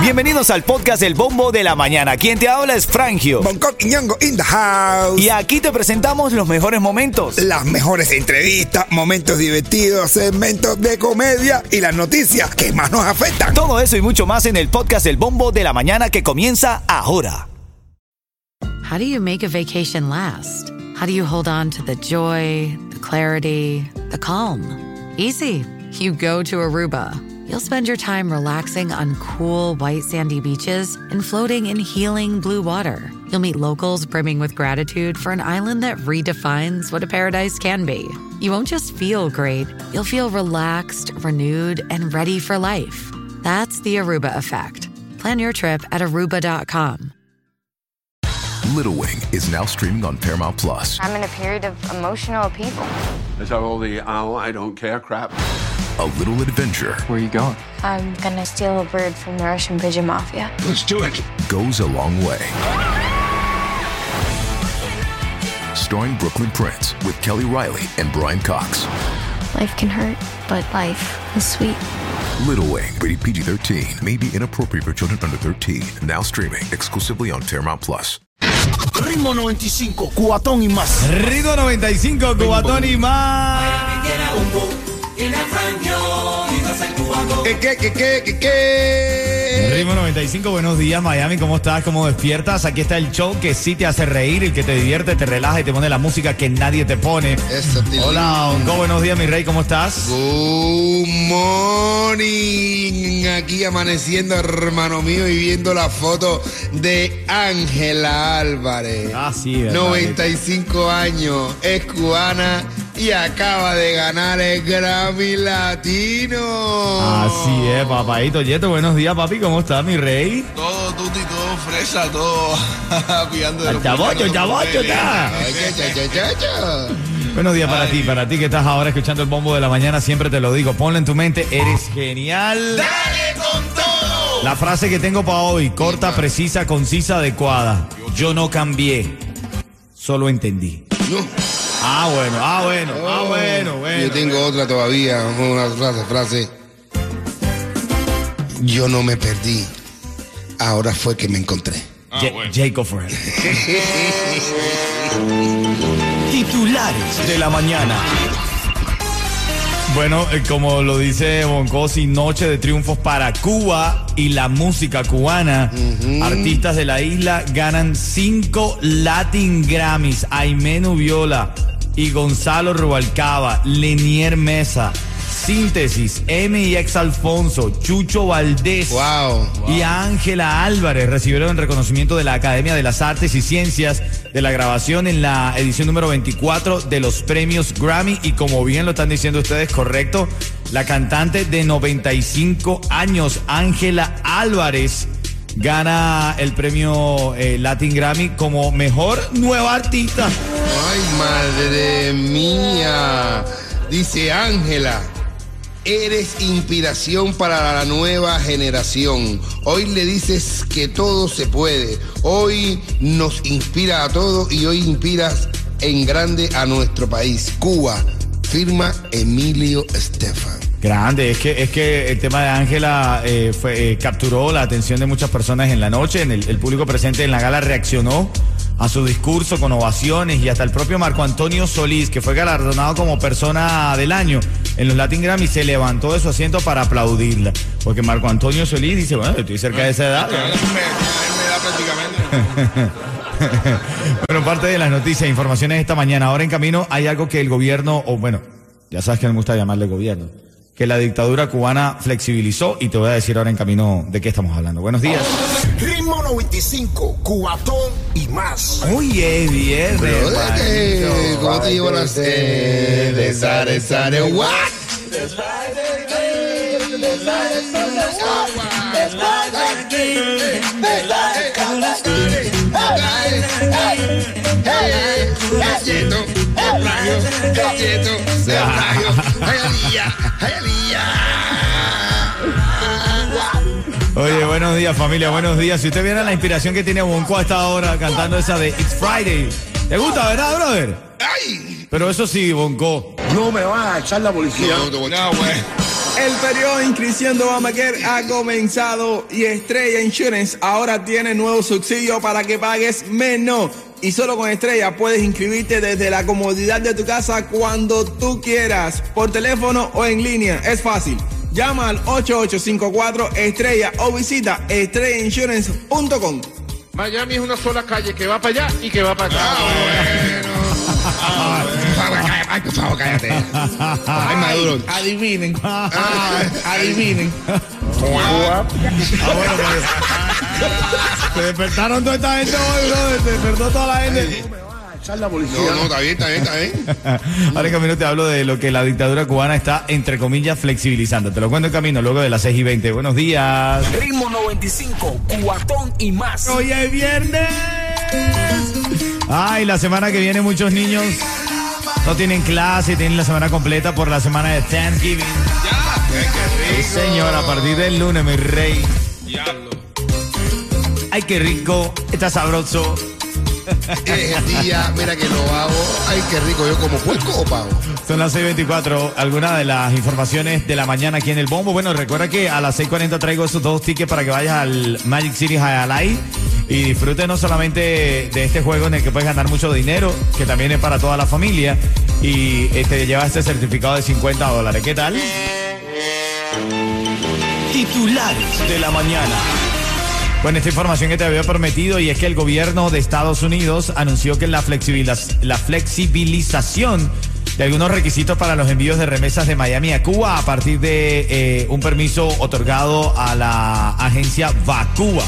Bienvenidos al podcast El Bombo de la Mañana. Quien te habla es Frangio. Bangkok y Ñongo in the house. Y aquí te presentamos los mejores momentos. Las mejores entrevistas, momentos divertidos, segmentos de comedia y las noticias que más nos afectan. Todo eso y mucho más en el podcast El Bombo de la Mañana que comienza ahora. How do you make a vacation last? How do you hold on to the joy, the clarity, the calm? Easy. You go to Aruba. You'll spend your time relaxing on cool, white, sandy beaches and floating in healing blue water. You'll meet locals brimming with gratitude for an island that redefines what a paradise can be. You won't just feel great, you'll feel relaxed, renewed, and ready for life. That's the Aruba effect. Plan your trip at aruba.com. Little Wing is now streaming on Paramount Plus. I'm in a period of emotional upheaval. Is that all the oh, I don't care crap? A little adventure Where are you going? I'm gonna steal a bird from the Russian pigeon mafia. Let's do it. goes a long way. Starring Brooklyn Prince with Kelly Riley and Brian Cox. Life can hurt, but life is sweet. Little Wing, rated PG 13, may be inappropriate for children under 13. Now streaming exclusively on Paramount Plus. Ritmo 95, cuatón y más. Rico 95, Cubatón y más. ¿Qué, qué, qué, qué, qué, qué? Ritmo 95, buenos días Miami, ¿cómo estás? ¿Cómo despiertas? Aquí está el show que sí te hace reír, el que te divierte, te relaja y te pone la música que nadie te pone. Hola, Ongo, buenos días mi rey, ¿cómo estás? Good morning. Aquí amaneciendo, hermano mío, y viendo la foto de Ángela Álvarez. Ah, sí, verdad. 95 años, es cubana y acaba de ganar el Grammy Latino. Así es, papadito. Yeto, buenos días, papi, ¿cómo estás, mi rey? Todo tuti, todo fresa, todo pillando de Al los chabocho, chabocho, cha. Buenos días para Ay. ti, para ti que estás ahora escuchando el bombo de la mañana, siempre te lo digo, ponlo en tu mente, eres genial. ¡Dale con todo! La frase que tengo para hoy, corta, precisa, concisa, adecuada. Yo no cambié, solo entendí. No. Ah, bueno, ah, bueno, ah, bueno, bueno. Yo tengo otra todavía, una frase, frase. Yo no me perdí. Ahora fue que me encontré. Ja- Jacob Forever. Titulares de la mañana. Bueno, eh, como lo dice Boncosi, noche de triunfos para Cuba y la música cubana. Artistas de la isla ganan cinco Latin Grammys. Aimé Nubiola y Gonzalo Rubalcaba, Lenier Mesa, Síntesis, MX Alfonso, Chucho Valdés Wow. y Ángela Álvarez recibieron el reconocimiento de la Academia de las Artes y Ciencias de la Grabación en la edición número 24 de los premios Grammy y como bien lo están diciendo ustedes, correcto, la cantante de 95 años, Ángela Álvarez, gana el premio eh, Latin Grammy como mejor nueva artista. Ay, madre mía. Dice Ángela. Eres inspiración para la nueva generación. Hoy le dices que todo se puede. Hoy nos inspira a todos y hoy inspiras en grande a nuestro país. Cuba. Firma Emilio Estefan. Grande, es que, es que el tema de Ángela eh, fue, eh, capturó la atención de muchas personas en la noche, en el, el público presente en la gala reaccionó a su discurso con ovaciones y hasta el propio Marco Antonio Solís, que fue galardonado como persona del año en los Latin Grammy, se levantó de su asiento para aplaudirla, porque Marco Antonio Solís dice, bueno, estoy cerca de esa edad. Bueno, parte de las noticias informaciones esta mañana. Ahora en camino hay algo que el gobierno, o bueno, ya sabes que me gusta llamarle gobierno, que la dictadura cubana flexibilizó y te voy a decir ahora en camino de qué estamos hablando. Buenos días. Ritmo 95, cuatón y más. Oye, manito. ¿Cómo te llevo las de Sare Sare? What? Oye, buenos días familia, buenos días. Si usted viene a la inspiración que tiene Bonco a esta hora cantando esa de It's Friday. ¿Te gusta, verdad, brother? Pero eso sí, Bonco. No me vas a echar la policía. El periodo de inscripción de Obamacare ha comenzado y Estrella Insurance ahora tiene nuevo subsidio para que pagues menos. Y solo con Estrella puedes inscribirte desde la comodidad de tu casa cuando tú quieras, por teléfono o en línea. Es fácil. Llama al 8854 Estrella o visita estrellainsurance.com. Miami es una sola calle que va para allá y que va para acá. Ay, por favor, cállate. Ay, Maduro. Adivinen. Adivinen. Ah, bueno, pues. Se despertaron toda esta gente hoy, bro. Se despertó toda la gente. No, no, está bien, está bien, está bien. Ahora en camino te hablo de lo que la dictadura cubana está, entre comillas, flexibilizando. Te lo cuento en camino luego de las 6 y 20. Buenos días. Ritmo 95, cuatón y más. Hoy es viernes. Ay, la semana que viene muchos niños no tienen clase, tienen la semana completa por la semana de Thanksgiving. Sí, señor, a partir del lunes, mi rey. Ay, qué rico, está sabroso. Es el día, mira que lo hago. Ay, qué rico. Yo como puerco o pavo. Son las 6.24. Algunas de las informaciones de la mañana aquí en el Bombo. Bueno, recuerda que a las 6.40 traigo esos dos tickets para que vayas al Magic City Highlight y disfrutes no solamente de este juego en el que puedes ganar mucho dinero, que también es para toda la familia, y te llevas este certificado de 50 dólares. ¿Qué tal? Titulares de la mañana. Bueno, esta información que te había prometido y es que el gobierno de Estados Unidos anunció que la, flexibiliz- la flexibilización de algunos requisitos para los envíos de remesas de Miami a Cuba a partir de eh, un permiso otorgado a la agencia Vacuba,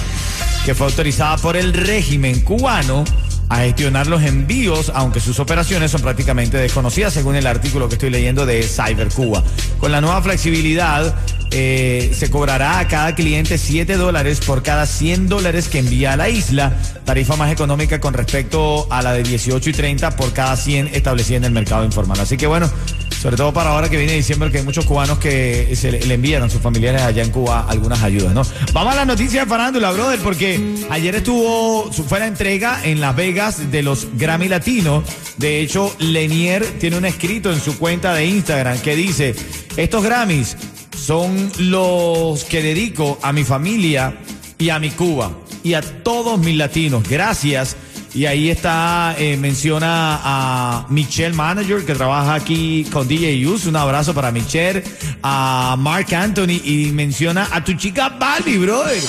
que fue autorizada por el régimen cubano a gestionar los envíos, aunque sus operaciones son prácticamente desconocidas, según el artículo que estoy leyendo de Cyber Cuba. Con la nueva flexibilidad, eh, se cobrará a cada cliente 7 dólares por cada 100 dólares que envía a la isla, tarifa más económica con respecto a la de 18 y 30 por cada 100 establecida en el mercado informal. Así que bueno, sobre todo para ahora que viene diciembre, que hay muchos cubanos que se le, envían a sus familiares allá en Cuba algunas ayudas, ¿no? Vamos a la noticia de farándula, brother, porque ayer estuvo, fue la entrega en Las Vegas de los Grammy Latinos. De hecho, Lenier tiene un escrito en su cuenta de Instagram que dice, estos Grammys son los que dedico a mi familia y a mi Cuba y a todos mis latinos. Gracias. Y ahí está, eh, menciona a Michelle Manager, que trabaja aquí con DJ Yus. Un abrazo para Michelle, a Mark Anthony y menciona a tu chica Barbie, brother.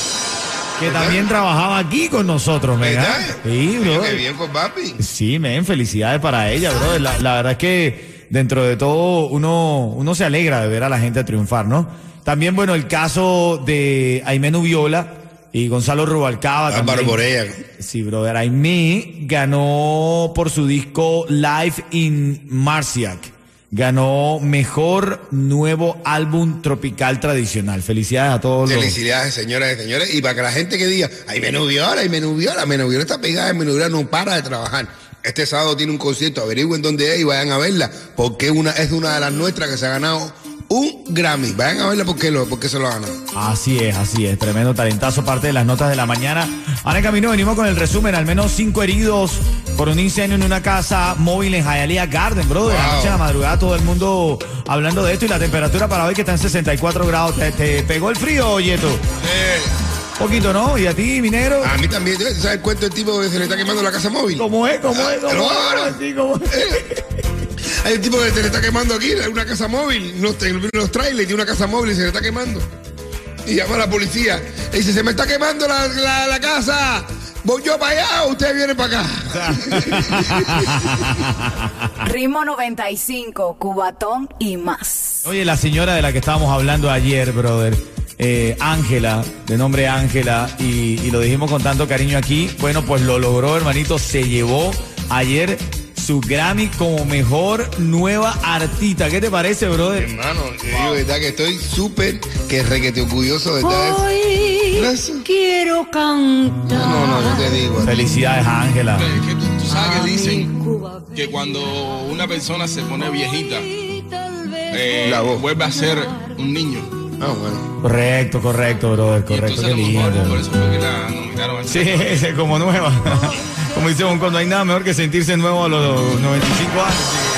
Que también trabajaba aquí con nosotros, ¿verdad? ¿Verdad? Sí, brother. Qué bien por papi. Sí, men, felicidades para ella, bro. La, la verdad es que dentro de todo uno, uno se alegra de ver a la gente triunfar, ¿no? También, bueno, el caso de Aimé Nubiola y Gonzalo Rubalcaba. Álvaro también. Borea. Sí, brother. Aimé ganó por su disco Live in Marciac. Ganó mejor nuevo álbum tropical tradicional. Felicidades a todos los. Felicidades, señoras y señores. Y para que la gente que diga, ay, Menuviola, ay, Menuviola, Menuviola está pegada, Menuviola no para de trabajar. Este sábado tiene un concierto, averigüen dónde es y vayan a verla, porque una, es una de las nuestras que se ha ganado un Grammy. Vayan a verla porque, lo, porque se lo ganado. Así es, así es. Tremendo talentazo, parte de las notas de la mañana. Ahora en camino venimos con el resumen. Al menos cinco heridos por un incendio en una casa móvil en Hialeah Garden, brother. Wow. Anoche a la madrugada todo el mundo hablando de esto y la temperatura para hoy que está en 64 grados. ¿Te, te pegó el frío, Yeto? Poquito, ¿no? ¿Y a ti, minero? A mí también, ¿tú ¿sabes el cuento del tipo que se le está quemando la casa móvil? ¿Cómo es? ¿Cómo es? ¿Cómo es? Sí, ¿cómo es? Hay un tipo que se le está quemando aquí, una casa móvil, unos, unos trailers de una casa móvil y se le está quemando. Y llama a la policía. Le dice, se me está quemando la, la- la casa. Voy yo para allá, usted viene para acá. Ritmo 95, Cubatón y más. Oye, la señora de la que estábamos hablando ayer, brother, eh, Ángela, de nombre Ángela, y, y lo dijimos con tanto cariño aquí, bueno, pues lo logró, hermanito, se llevó ayer su Grammy como mejor nueva artista. ¿Qué te parece, brother? Hermano, te digo, verdad que estoy súper que requete orgulloso de estar. Gracias. quiero cantar. No, no, yo te digo. Felicidades a Ángela. Es que tú, tú sabes que dicen que cuando una persona se pone viejita, eh, La voz. vuelve a ser un niño. Ah, bueno. Correcto, correcto, brother, correcto, qué lindo. por eso fue que la nominaron al Sí, es como nueva. Como dice cuando hay nada mejor que sentirse nuevo a los 95 años.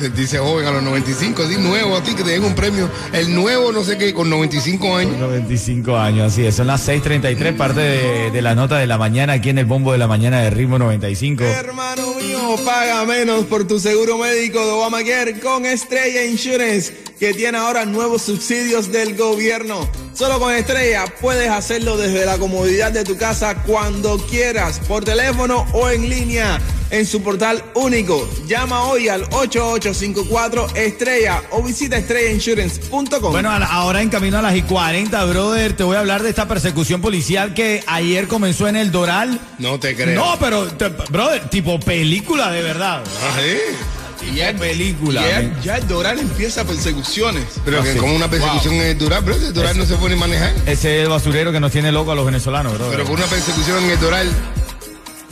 Sentirse joven a los 95, así nuevo, a ti que te den un premio. El nuevo, no sé qué, con 95 años. 95 años, así es. Son las 6:33, parte de, de la nota de la mañana aquí en el bombo de la mañana de ritmo 95. Hermano mío, paga menos por tu seguro médico de Obamacare con Estrella Insurance, que tiene ahora nuevos subsidios del gobierno. Solo con Estrella puedes hacerlo desde la comodidad de tu casa cuando quieras, por teléfono o en línea, en su portal único. Llama hoy al 8854 Estrella o visita estrellainsurance.com. Bueno, ahora en camino a las y 40, brother, te voy a hablar de esta persecución policial que ayer comenzó en el Doral. No te creo. No, pero, te- brother, tipo película de verdad. Ah, ¿sí? Y ya película. ya, el Doral empieza persecuciones. Pero que sí. como una persecución en el Doral, bro, el Doral no se puede ni manejar. Ese es el basurero que nos tiene loco a los venezolanos, brother. Pero con una persecución en el Doral.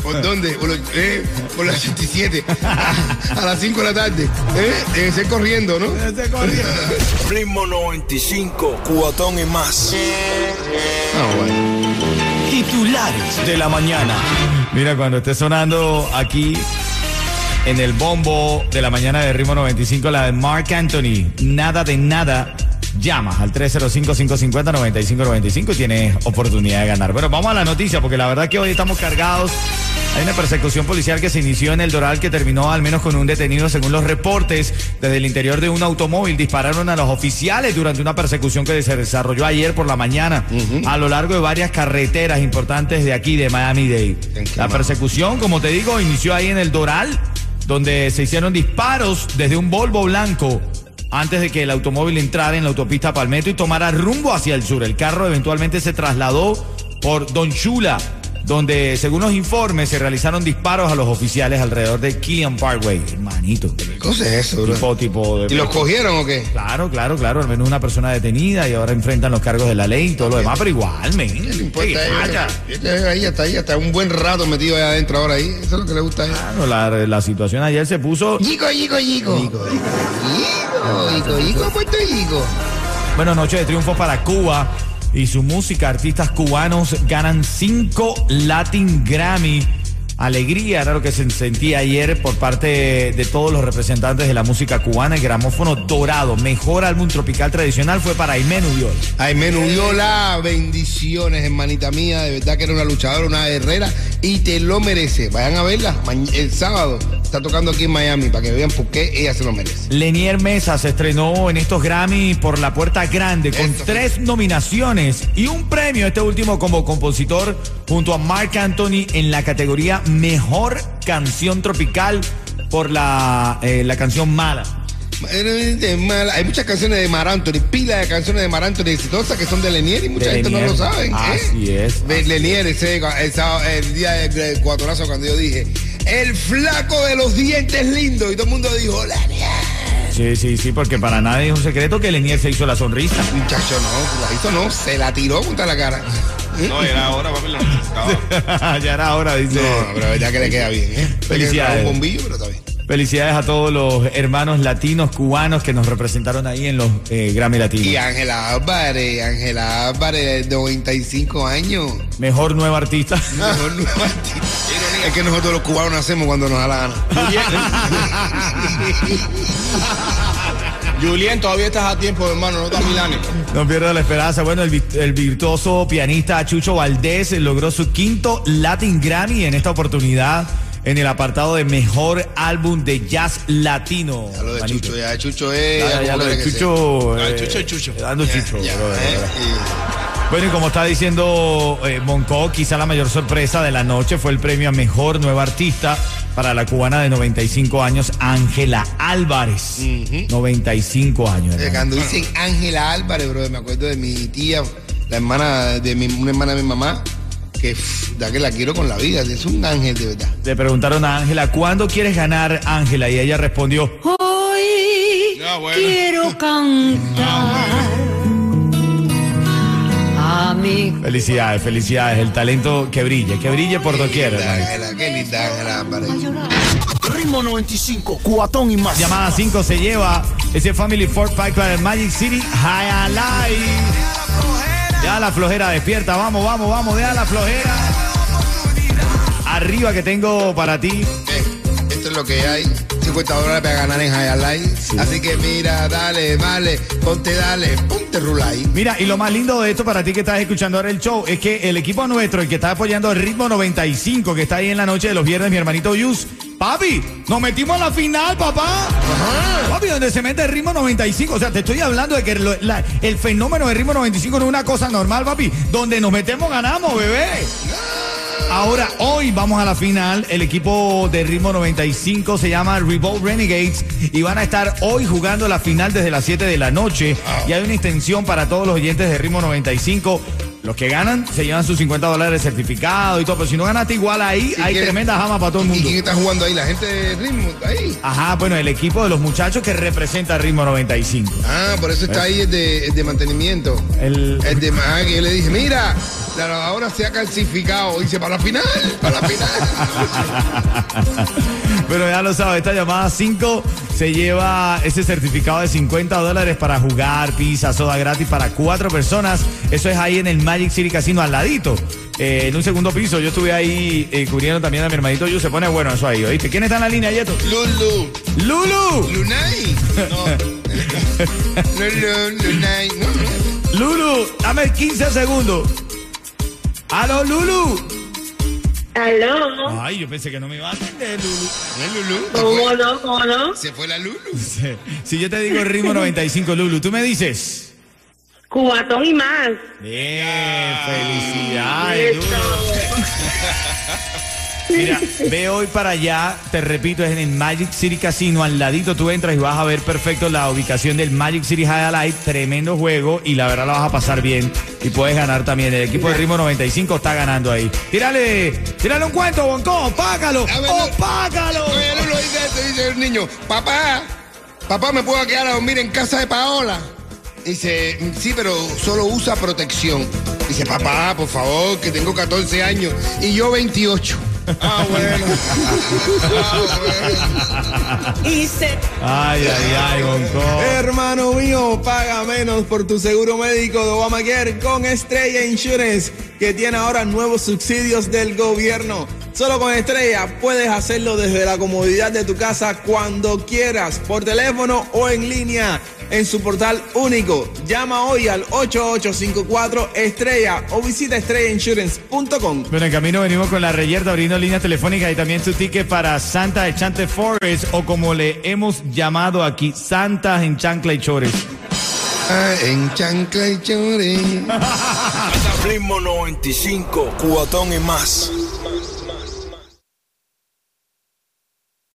¿Por dónde? Por, los- eh, por la 87. A, a las 5 de la tarde. ¿Eh? Debe ser corriendo, ¿no? Ese corriendo. Ritmo 95, cuatón y más. Ah, bueno. Titulares de la mañana. Mira, cuando esté sonando aquí en el bombo de la mañana de Ritmo 95, la de Mark Anthony, nada de nada, llamas al 305-550-9595 y tienes oportunidad de ganar. Bueno, vamos a la noticia, porque la verdad que hoy estamos cargados. Hay una persecución policial que se inició en el Doral que terminó al menos con un detenido según los reportes. Desde el interior de un automóvil dispararon a los oficiales durante una persecución que se desarrolló ayer por la mañana a lo largo de varias carreteras importantes de aquí, de Miami-Dade. La persecución, como te digo, inició ahí en el Doral, donde se hicieron disparos desde un Volvo blanco antes de que el automóvil entrara en la autopista Palmetto y tomara rumbo hacia el sur. El carro eventualmente se trasladó por Don Chula, donde según los informes se realizaron disparos a los oficiales alrededor de Killian Parkway. Hermanito. ¿Qué cosa es eso, bro? Tipo, tipo de... ¿Y los cogieron o qué? Claro, claro, claro. Al menos una persona detenida y ahora enfrentan los cargos de la ley y todo lo demás, pero igual, men. ¿Qué le importa. Este ahí está ahí, hasta un buen rato metido ahí adentro ahora ahí. Eso es lo que le gusta a él. Claro, la, la situación ayer se puso... Yico, yico, yico. Yico, yico, yico, Puerto Yico. Bueno, noche de triunfo para Cuba y su música. Artistas cubanos ganan cinco Latin Grammy. Alegría era lo que se sentía ayer por parte de todos los representantes de la música cubana. El gramófono dorado, mejor álbum tropical tradicional, fue para Aimén Ubiol. Jaime Nubiola, bendiciones, hermanita mía. De verdad que era una luchadora, una guerrera y te lo merece. Vayan a verla el sábado. Está tocando aquí en Miami para que vean por qué ella se lo merece. Lenier Mesa se estrenó en estos Grammy por la puerta grande con Esto. tres nominaciones y un premio, este último como compositor, junto a Mark Anthony en la categoría Mejor Canción Tropical por la, eh, la canción Mala. Mal- Hay muchas canciones de Mar Anthony, pila de canciones de Mar Anthony exitosas que son de Lenier y mucha De gente no lo sabe. ¿eh? Así es, De así Lenier, ese, el, sábado- el día del cuatronazo cuando yo dije, el flaco de los dientes lindos. Y todo el mundo dijo, Lenier. Sí, sí, sí, porque para nadie es un secreto que Lenier se hizo la sonrisa. Muchacho, no, la hizo no, se la tiró contra la cara. No, era ahora, papi, lo necesitaba. ya era hora, dice. No, pero verdad que le queda bien, ¿eh? Felicidades. Un bombillo, pero está bien. Felicidades a todos los hermanos latinos cubanos que nos representaron ahí en los eh, Grammy Latinos. Y Ángela Álvarez, Ángela Álvarez, de 95 años. Mejor nueva artista. Mejor nueva artista. Es que nosotros los cubanos nacemos cuando nos da la gana. Julien, todavía estás a tiempo, hermano, no estás Milani. No pierda la esperanza. Bueno, el virtuoso pianista Chucho Valdés logró su quinto Latin Grammy en esta oportunidad en el apartado de mejor álbum de jazz latino. Ya lo de manito. Chucho, ya Chucho es. Ya, ya como lo de Chucho. Eh, Chucho es Chucho. Dando. Chucho. Ya, ¿eh? Y- Bueno, y como está diciendo eh, Monco, quizá la mayor sorpresa de la noche fue el premio a mejor nueva artista para la cubana de 95 años, Ángela Álvarez. 95 años. Eh, hermano. Cuando dicen Ángela Álvarez, bro, me acuerdo de mi tía, la hermana de mi, una hermana de mi mamá, que da que la quiero con la vida, es un ángel de verdad. Le preguntaron a Ángela, ¿cuándo quieres ganar, Ángela? Y ella respondió, Hoy Ah, bueno. quiero cantar a mi felicidades, felicidades, el talento que brille, que brille por doquier. Ángela, qué linda Ángela. Ritmo 95, cuatón y más. Llamada 5 se lleva ese Family Ford Pack para el Magic City High Alive. Ya la flojera despierta, vamos, vamos, vamos, deja la flojera. Arriba que tengo para ti. Esto es lo que hay. 50 dólares para ganar en High Life. Así que mira, dale, vale, ponte, dale, ponte rulay. Mira, y lo más lindo de esto para ti que estás escuchando ahora el show es que el equipo nuestro, el que está apoyando el ritmo 95, que está ahí en la noche de los viernes, mi hermanito Yus, papi, nos metimos a la final, papá. Papi, donde se mete el ritmo 95. O sea, te estoy hablando de que lo- la- el fenómeno del ritmo 95 no es una cosa normal, papi. Donde nos metemos, ganamos, bebé. Ahora, hoy vamos a la final. El equipo de ritmo 95 se llama Revolt Renegades y van a estar hoy jugando la final desde las 7 de la noche. Y hay una extensión para todos los oyentes de ritmo 95. Los que ganan se llevan sus 50 dólares certificado y todo. Pero si no ganaste igual ahí, ¿Y hay quién- tremenda jama para todo el ¿Y mundo. quién está jugando ahí? La gente de ritmo, está ahí. Ajá, bueno, el equipo de los muchachos que representa ritmo 95. Ah, por eso está ahí el de, el de mantenimiento. El, El de ah, que yo le dije, mira, la lavadora se ha calcificado. Dice, para la final, para la final. Pero ya lo sabes, esta llamada 5 se lleva ese certificado de 50 dólares para jugar, pizza, soda gratis para cuatro personas. Eso es ahí en el Magic City Casino al ladito. eh, en un segundo piso, yo estuve ahí eh, cubriendo también a mi hermanito Yu, se pone bueno eso ahí, ¿oíste? ¿Quién está en la línea, Yeto? Lulu. ¡Lulu! Lunay. No. Lulu, Lunay. No. ¡Lulu! Dame 15 segundos. ¡Aló, Lulu! Aló. Ay, yo pensé que no me iba a atender, Lulu. No Lulu. se ¿Cómo fue. no? ¿Cómo no? Se fue la Lulu. Si yo te digo el ritmo 95, Lulu, tú me dices. Cubatón y más. Bien, felicidades, Lulu. Mira, ve hoy para allá, te repito, es en el Magic City Casino, al ladito tú entras y vas a ver perfecto la ubicación del Magic City Highlight, tremendo juego y la verdad la vas a pasar bien y puedes ganar también. El equipo de Ritmo 95 está ganando ahí. Tírale, tírale un cuento, Bonco, págalo, oh, págalo. Oye, dice, esto, dice el niño, papá, papá, ¿me puedo quedar a dormir en casa de Paola? Dice, sí, pero solo usa protección. Dice, papá, por favor, que tengo 14 años y yo 28. Ah, bueno. Ah, bueno. Y se... Ay, ay, ay, Bonco. Hermano mío, paga menos por tu seguro médico de Obamacare con Estrella Insurance, que tiene ahora nuevos subsidios del gobierno. Solo con Estrella puedes hacerlo desde la comodidad de tu casa cuando quieras, por teléfono o en línea, en su portal único. Llama hoy al 8854 Estrella o visita estrellainsurance.com. Bueno, en camino venimos con la reyerta abriendo líneas telefónicas y también tu ticket para Santa Enchante Forest o como le hemos llamado aquí, Santa en Chancla y Chores. Ah, en chancla y chore. Ritmo 95, cubatón y más.